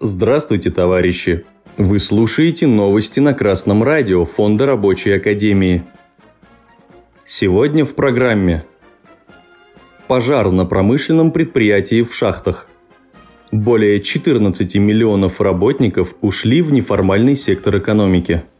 Здравствуйте, товарищи! Вы слушаете новости на Красном радио Фонда Рабочей Академии. Сегодня в программе Пожар на промышленном предприятии в шахтах. Более 14 миллионов работников ушли в неформальный сектор экономики –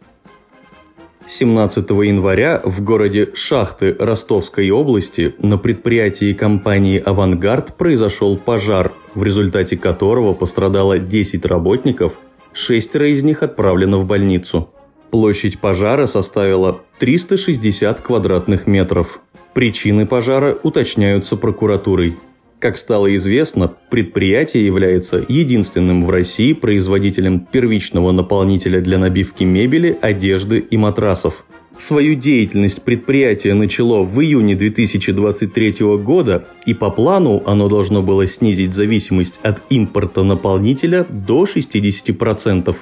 17 января в городе Шахты Ростовской области на предприятии компании «Авангард» произошел пожар, в результате которого пострадало 10 работников, шестеро из них отправлено в больницу. Площадь пожара составила 360 квадратных метров. Причины пожара уточняются прокуратурой – как стало известно, предприятие является единственным в России производителем первичного наполнителя для набивки мебели, одежды и матрасов. Свою деятельность предприятие начало в июне 2023 года, и по плану оно должно было снизить зависимость от импорта наполнителя до 60%.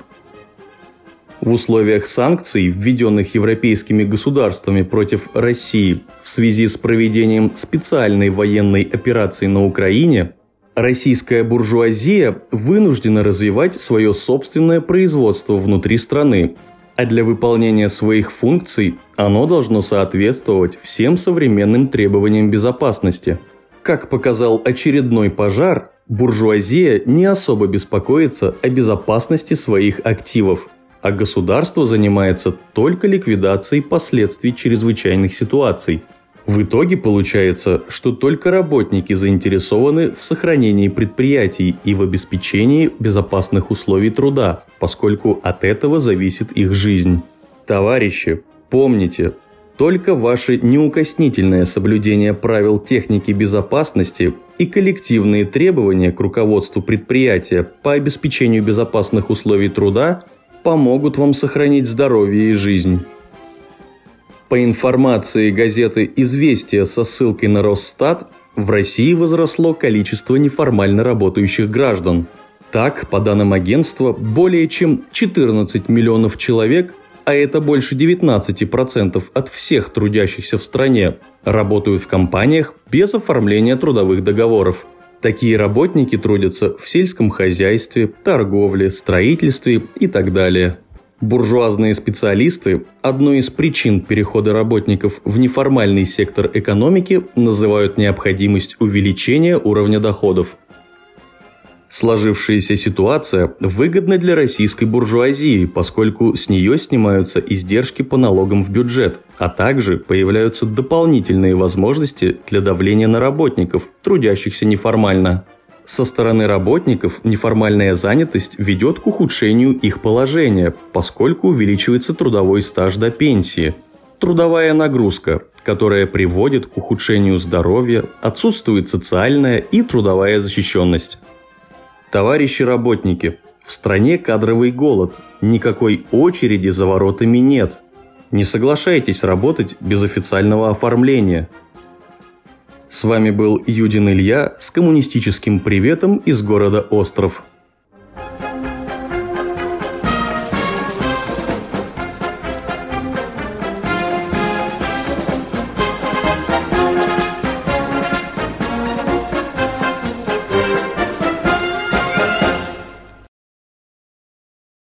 В условиях санкций, введенных европейскими государствами против России в связи с проведением специальной военной операции на Украине, российская буржуазия вынуждена развивать свое собственное производство внутри страны, а для выполнения своих функций оно должно соответствовать всем современным требованиям безопасности. Как показал очередной пожар, буржуазия не особо беспокоится о безопасности своих активов – а государство занимается только ликвидацией последствий чрезвычайных ситуаций. В итоге получается, что только работники заинтересованы в сохранении предприятий и в обеспечении безопасных условий труда, поскольку от этого зависит их жизнь. Товарищи, помните, только ваше неукоснительное соблюдение правил техники безопасности и коллективные требования к руководству предприятия по обеспечению безопасных условий труда помогут вам сохранить здоровье и жизнь. По информации газеты «Известия» со ссылкой на Росстат, в России возросло количество неформально работающих граждан. Так, по данным агентства, более чем 14 миллионов человек, а это больше 19% от всех трудящихся в стране, работают в компаниях без оформления трудовых договоров – Такие работники трудятся в сельском хозяйстве, торговле, строительстве и так далее. Буржуазные специалисты одной из причин перехода работников в неформальный сектор экономики называют необходимость увеличения уровня доходов – Сложившаяся ситуация выгодна для российской буржуазии, поскольку с нее снимаются издержки по налогам в бюджет, а также появляются дополнительные возможности для давления на работников, трудящихся неформально. Со стороны работников неформальная занятость ведет к ухудшению их положения, поскольку увеличивается трудовой стаж до пенсии. Трудовая нагрузка, которая приводит к ухудшению здоровья, отсутствует социальная и трудовая защищенность. Товарищи работники, в стране кадровый голод, никакой очереди за воротами нет. Не соглашайтесь работать без официального оформления. С вами был Юдин Илья с коммунистическим приветом из города Остров.